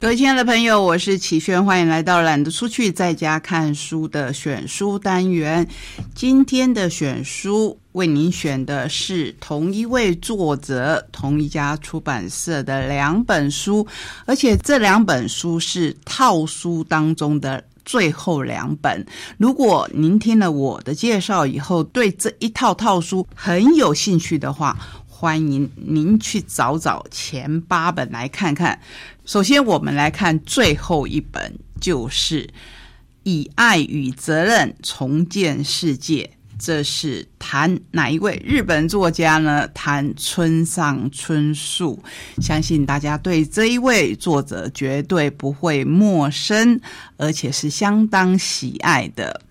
各位亲爱的朋友，我是启轩，欢迎来到懒得出去在家看书的选书单元。今天的选书为您选的是同一位作者、同一家出版社的两本书，而且这两本书是套书当中的最后两本。如果您听了我的介绍以后，对这一套套书很有兴趣的话，欢迎您去找找前八本来看看。首先，我们来看最后一本，就是《以爱与责任重建世界》。这是谈哪一位日本作家呢？谈村上春树。相信大家对这一位作者绝对不会陌生，而且是相当喜爱的。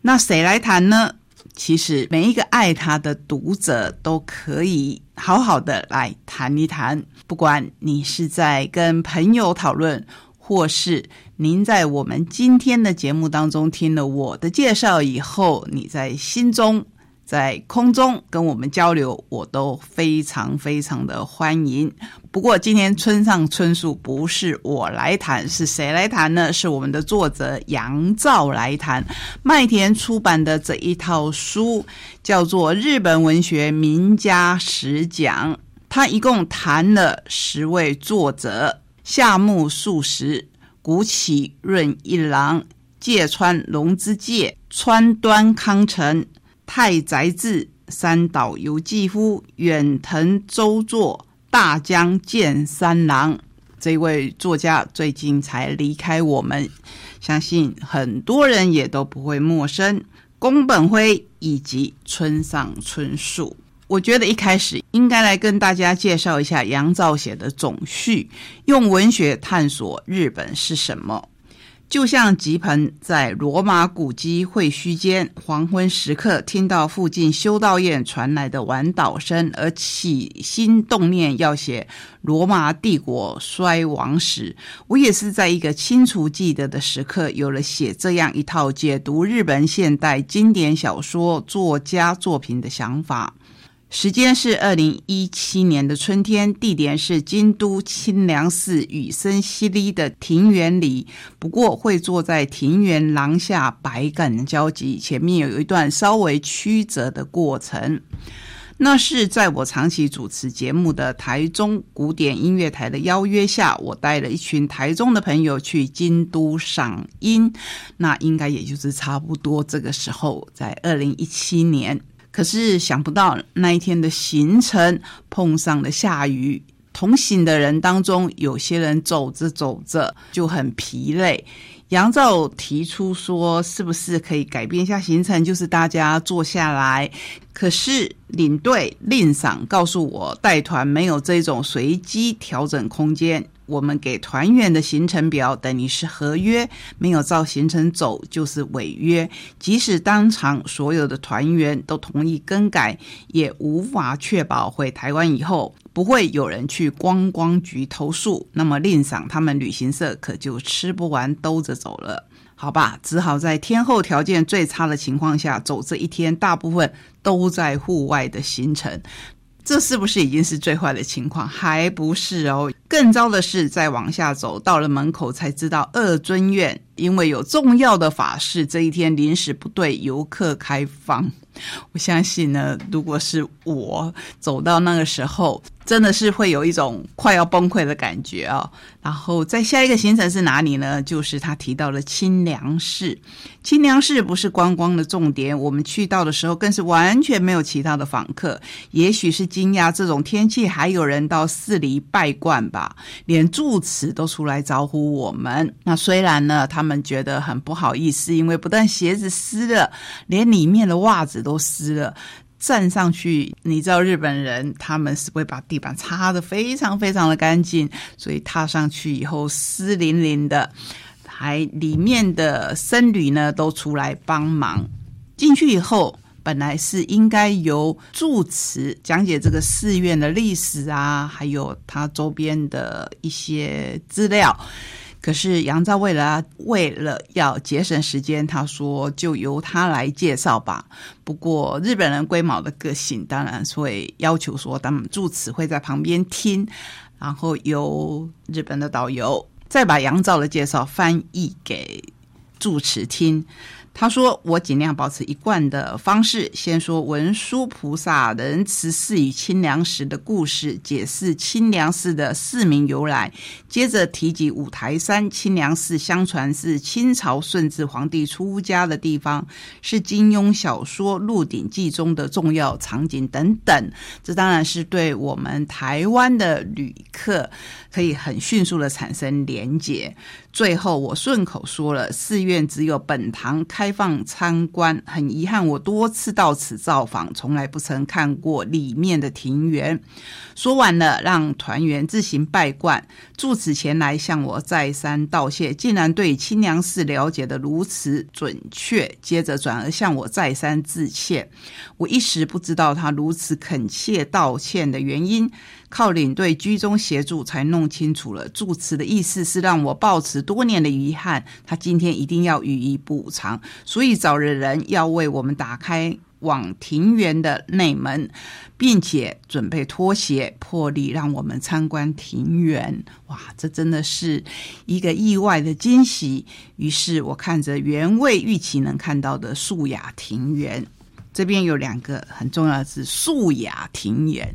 那谁来谈呢？其实每一个爱他的读者都可以好好的来谈一谈，不管你是在跟朋友讨论，或是您在我们今天的节目当中听了我的介绍以后，你在心中。在空中跟我们交流，我都非常非常的欢迎。不过今天村上春树不是我来谈，是谁来谈呢？是我们的作者杨照来谈。麦田出版的这一套书叫做《日本文学名家十讲》，他一共谈了十位作者：夏目漱石、谷崎润一郎、芥川龙之介、川端康成。太宰治、三岛由纪夫、远藤周作、大江健三郎，这位作家最近才离开我们，相信很多人也都不会陌生。宫本辉以及村上春树，我觉得一开始应该来跟大家介绍一下杨照写的总序，用文学探索日本是什么。就像吉朋在罗马古迹会墟间黄昏时刻，听到附近修道院传来的晚祷声，而起心动念要写罗马帝国衰亡史。我也是在一个清楚记得的时刻，有了写这样一套解读日本现代经典小说作家作品的想法。时间是二零一七年的春天，地点是京都清凉寺雨声淅沥的庭园里。不过会坐在庭园廊下，百感交集。前面有一段稍微曲折的过程，那是在我长期主持节目的台中古典音乐台的邀约下，我带了一群台中的朋友去京都赏樱。那应该也就是差不多这个时候，在二零一七年。可是想不到那一天的行程碰上了下雨，同行的人当中有些人走着走着就很疲累。杨照提出说：“是不是可以改变一下行程？就是大家坐下来。”可是领队令赏告诉我，带团没有这种随机调整空间。我们给团员的行程表等于是合约，没有照行程走就是违约。即使当场所有的团员都同意更改，也无法确保回台湾以后不会有人去观光局投诉。那么令赏他们旅行社可就吃不完兜着走了，好吧？只好在天候条件最差的情况下走这一天，大部分都在户外的行程。这是不是已经是最坏的情况？还不是哦，更糟的是再往下走，到了门口才知道二尊院因为有重要的法事，这一天临时不对游客开放。我相信呢，如果是我走到那个时候。真的是会有一种快要崩溃的感觉啊！然后在下一个行程是哪里呢？就是他提到了清凉寺。清凉寺不是观光的重点，我们去到的时候更是完全没有其他的访客。也许是惊讶这种天气还有人到寺里拜观吧，连住持都出来招呼我们。那虽然呢，他们觉得很不好意思，因为不但鞋子湿了，连里面的袜子都湿了。站上去，你知道日本人他们是会把地板擦得非常非常的干净，所以踏上去以后湿淋淋的，还里面的僧侣呢都出来帮忙。进去以后，本来是应该由住持讲解这个寺院的历史啊，还有它周边的一些资料。可是杨照为了为了要节省时间，他说就由他来介绍吧。不过日本人龟毛的个性，当然会要求说，他们住持会在旁边听，然后由日本的导游再把杨照的介绍翻译给住持听。他说：“我尽量保持一贯的方式，先说文殊菩萨仁慈寺与清凉寺的故事，解释清凉寺的寺名由来。接着提及五台山清凉寺，相传是清朝顺治皇帝出家的地方，是金庸小说《鹿鼎记》中的重要场景等等。这当然是对我们台湾的旅客可以很迅速的产生连结。最后，我顺口说了，寺院只有本堂开放参观。很遗憾，我多次到此造访，从来不曾看过里面的庭园。说完了，让团员自行拜观。住此前来向我再三道谢，竟然对清凉寺了解的如此准确。接着转而向我再三致歉，我一时不知道他如此恳切道歉的原因。靠领队居中协助，才弄弄清楚了。祝词的意思是让我抱持多年的遗憾，他今天一定要予以补偿，所以找了人要为我们打开往庭园的内门，并且准备拖鞋，破例让我们参观庭园。哇，这真的是一个意外的惊喜。于是我看着原位预期能看到的素雅庭园，这边有两个很重要的字：素雅庭园。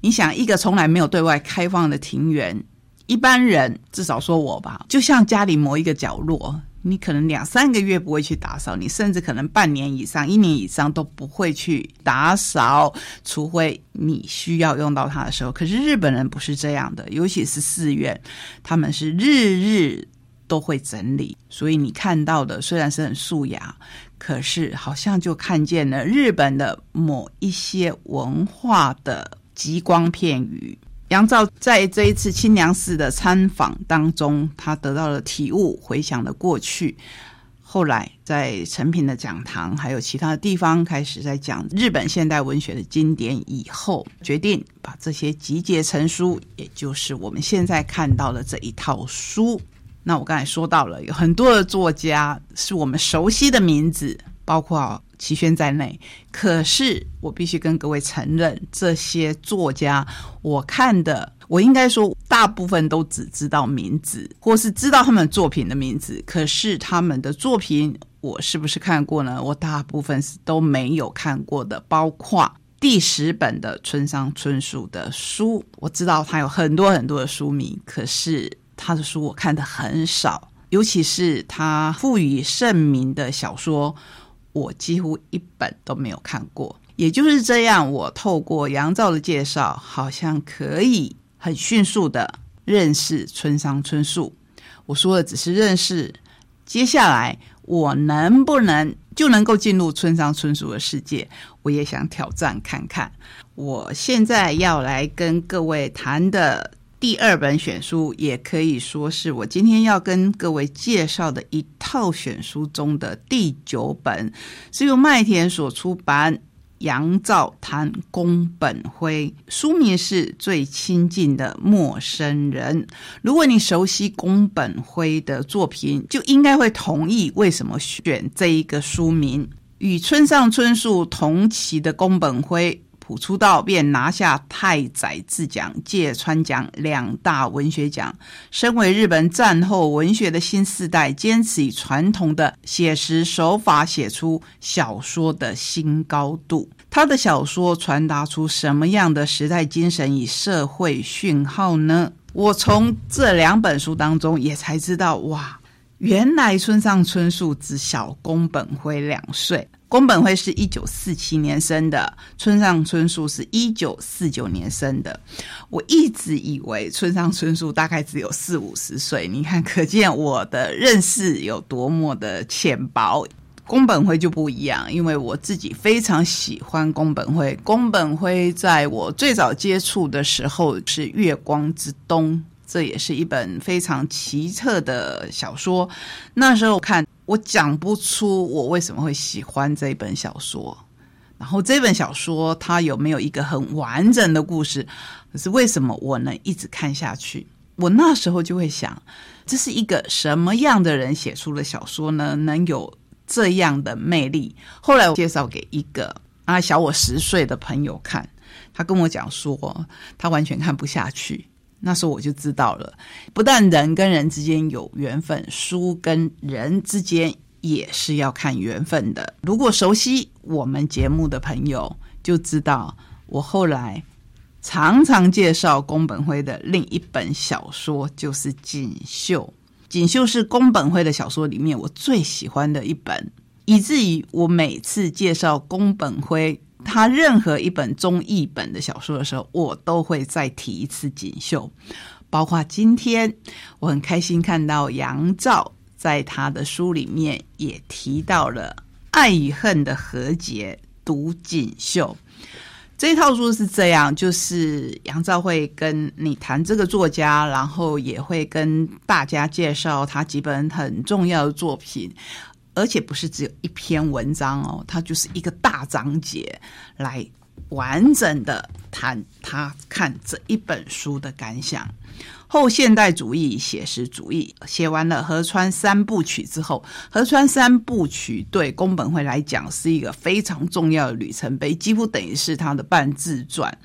你想一个从来没有对外开放的庭园，一般人至少说我吧，就像家里某一个角落，你可能两三个月不会去打扫，你甚至可能半年以上、一年以上都不会去打扫，除非你需要用到它的时候。可是日本人不是这样的，尤其是寺院，他们是日日都会整理，所以你看到的虽然是很素雅，可是好像就看见了日本的某一些文化的。极光片语，杨照在这一次清凉寺的参访当中，他得到了体悟，回想了过去。后来在成品的讲堂，还有其他的地方，开始在讲日本现代文学的经典。以后决定把这些集结成书，也就是我们现在看到的这一套书。那我刚才说到了，有很多的作家是我们熟悉的名字，包括。齐宣在内，可是我必须跟各位承认，这些作家，我看的，我应该说大部分都只知道名字，或是知道他们作品的名字，可是他们的作品，我是不是看过呢？我大部分是都没有看过的，包括第十本的村上春树的书，我知道他有很多很多的书名，可是他的书我看的很少，尤其是他赋予盛名的小说。我几乎一本都没有看过，也就是这样，我透过杨照的介绍，好像可以很迅速的认识村上春树。我说的只是认识，接下来我能不能就能够进入村上春树的世界？我也想挑战看看。我现在要来跟各位谈的。第二本选书也可以说是我今天要跟各位介绍的一套选书中的第九本，是由麦田所出版《杨照谈宫本辉》，书名是最亲近的陌生人。如果你熟悉宫本辉的作品，就应该会同意为什么选这一个书名。与村上春树同期的宫本辉。甫出道便拿下太宰治奖、芥川奖两大文学奖。身为日本战后文学的新世代，坚持以传统的写实手法写出小说的新高度。他的小说传达出什么样的时代精神与社会讯号呢？我从这两本书当中也才知道，哇，原来村上春树只小宫本辉两岁。宫本辉是一九四七年生的，村上春树是一九四九年生的。我一直以为村上春树大概只有四五十岁，你看，可见我的认识有多么的浅薄。宫本辉就不一样，因为我自己非常喜欢宫本辉。宫本辉在我最早接触的时候是《月光之冬》，这也是一本非常奇特的小说。那时候看。我讲不出我为什么会喜欢这本小说，然后这本小说它有没有一个很完整的故事？可是为什么我能一直看下去？我那时候就会想，这是一个什么样的人写出的小说呢？能有这样的魅力？后来我介绍给一个啊小我十岁的朋友看，他跟我讲说，他完全看不下去。那时候我就知道了，不但人跟人之间有缘分，书跟人之间也是要看缘分的。如果熟悉我们节目的朋友就知道，我后来常常介绍宫本辉的另一本小说就是《锦绣》。《锦绣》是宫本辉的小说里面我最喜欢的一本，以至于我每次介绍宫本辉。他任何一本中译本的小说的时候，我都会再提一次锦绣，包括今天我很开心看到杨照在他的书里面也提到了爱与恨的和解，读锦绣这套书是这样，就是杨照会跟你谈这个作家，然后也会跟大家介绍他几本很重要的作品。而且不是只有一篇文章哦，它就是一个大章节，来完整的谈他看这一本书的感想。后现代主义、写实主义写完了河川三部曲之后，河川三部曲对宫本会来讲是一个非常重要的里程碑，几乎等于是他的半自传。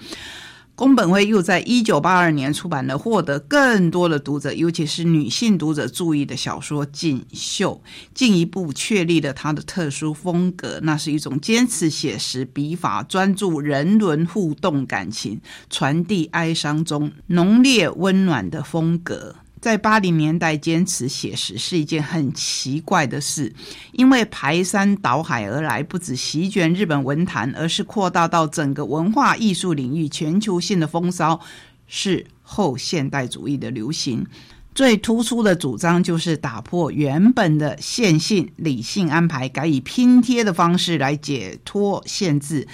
宫本辉又在一九八二年出版了获得更多的读者，尤其是女性读者注意的小说《锦绣》，进一步确立了他的特殊风格。那是一种坚持写实笔法，专注人伦互动感情，传递哀伤中浓烈温暖的风格。在八零年代坚持写实是一件很奇怪的事，因为排山倒海而来，不止席卷日本文坛，而是扩大到整个文化艺术领域，全球性的风骚是后现代主义的流行。最突出的主张就是打破原本的线性理性安排，改以拼贴的方式来解脱限制。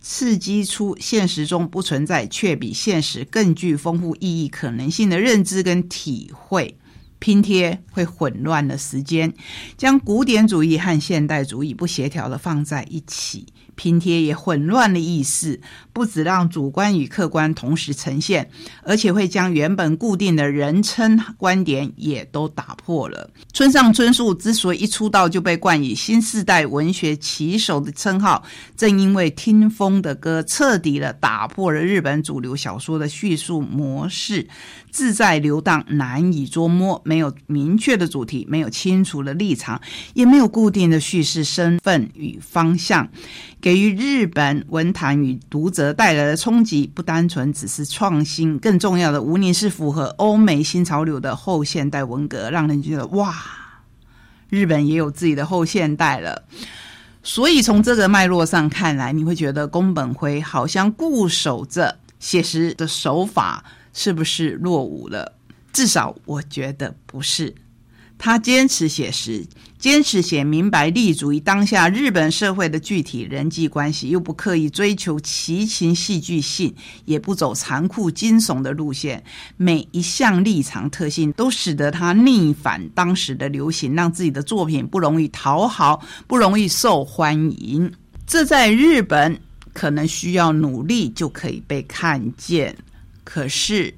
刺激出现实中不存在却比现实更具丰富意义可能性的认知跟体会，拼贴会混乱的时间，将古典主义和现代主义不协调的放在一起。拼贴也混乱了意识，不止让主观与客观同时呈现，而且会将原本固定的人称观点也都打破了。村上春树之所以一出道就被冠以新时代文学旗手的称号，正因为《听风的歌》彻底的打破了日本主流小说的叙述模式。自在流荡，难以捉摸，没有明确的主题，没有清楚的立场，也没有固定的叙事身份与方向，给予日本文坛与读者带来的冲击，不单纯只是创新，更重要的，无疑是符合欧美新潮流的后现代文革，让人觉得哇，日本也有自己的后现代了。所以从这个脉络上看来，你会觉得宫本辉好像固守着写实的手法。是不是落伍了？至少我觉得不是。他坚持写实，坚持写明白，立足于当下日本社会的具体人际关系，又不刻意追求奇情戏剧性，也不走残酷惊悚的路线。每一项立场特性都使得他逆反当时的流行，让自己的作品不容易讨好，不容易受欢迎。这在日本可能需要努力就可以被看见。可是，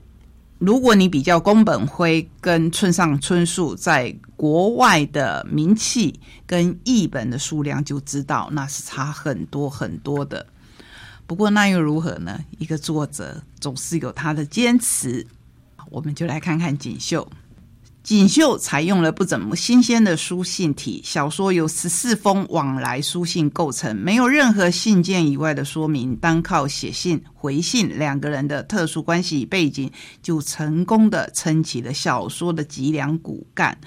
如果你比较宫本辉跟村上春树在国外的名气跟译本的数量，就知道那是差很多很多的。不过那又如何呢？一个作者总是有他的坚持。我们就来看看锦绣。锦绣采用了不怎么新鲜的书信体，小说由十四封往来书信构成，没有任何信件以外的说明，单靠写信回信两个人的特殊关系背景，就成功的撑起了小说的脊梁骨干。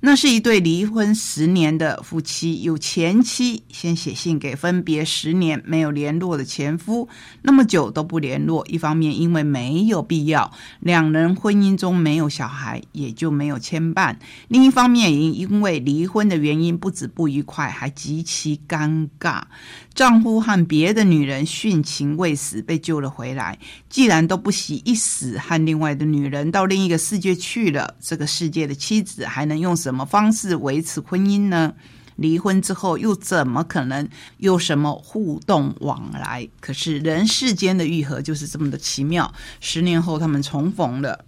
那是一对离婚十年的夫妻，有前妻先写信给分别十年没有联络的前夫，那么久都不联络，一方面因为没有必要，两人婚姻中没有小孩，也就没有。牵绊，另一方面也因为离婚的原因不止不愉快，还极其尴尬。丈夫和别的女人殉情未死，被救了回来。既然都不惜一死和另外的女人到另一个世界去了，这个世界的妻子还能用什么方式维持婚姻呢？离婚之后又怎么可能有什么互动往来？可是人世间的愈合就是这么的奇妙。十年后他们重逢了，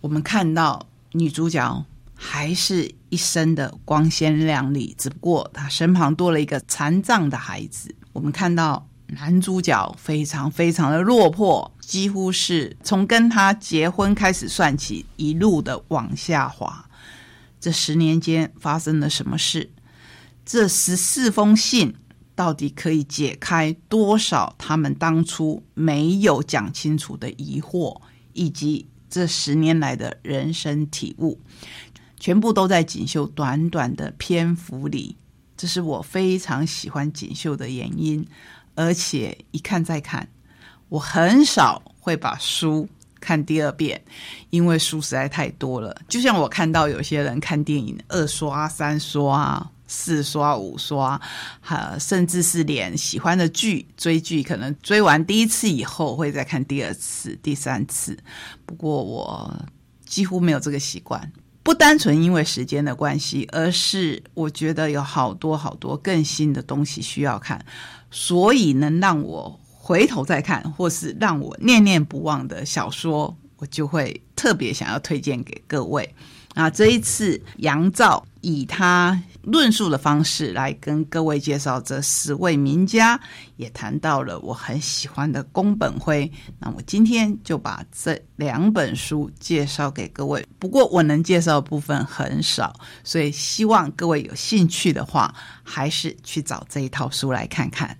我们看到。女主角还是一身的光鲜亮丽，只不过她身旁多了一个残障的孩子。我们看到男主角非常非常的落魄，几乎是从跟他结婚开始算起，一路的往下滑。这十年间发生了什么事？这十四封信到底可以解开多少他们当初没有讲清楚的疑惑，以及这十年来的人生体悟，全部都在锦绣短短的篇幅里。这是我非常喜欢锦绣的原因，而且一看再看，我很少会把书。看第二遍，因为书实在太多了。就像我看到有些人看电影二刷、三刷、四刷、五刷，哈，甚至是连喜欢的剧追剧，可能追完第一次以后会再看第二次、第三次。不过我几乎没有这个习惯，不单纯因为时间的关系，而是我觉得有好多好多更新的东西需要看，所以能让我。回头再看，或是让我念念不忘的小说，我就会特别想要推荐给各位。啊，这一次杨照以他论述的方式来跟各位介绍这十位名家，也谈到了我很喜欢的宫本辉。那我今天就把这两本书介绍给各位。不过我能介绍的部分很少，所以希望各位有兴趣的话，还是去找这一套书来看看。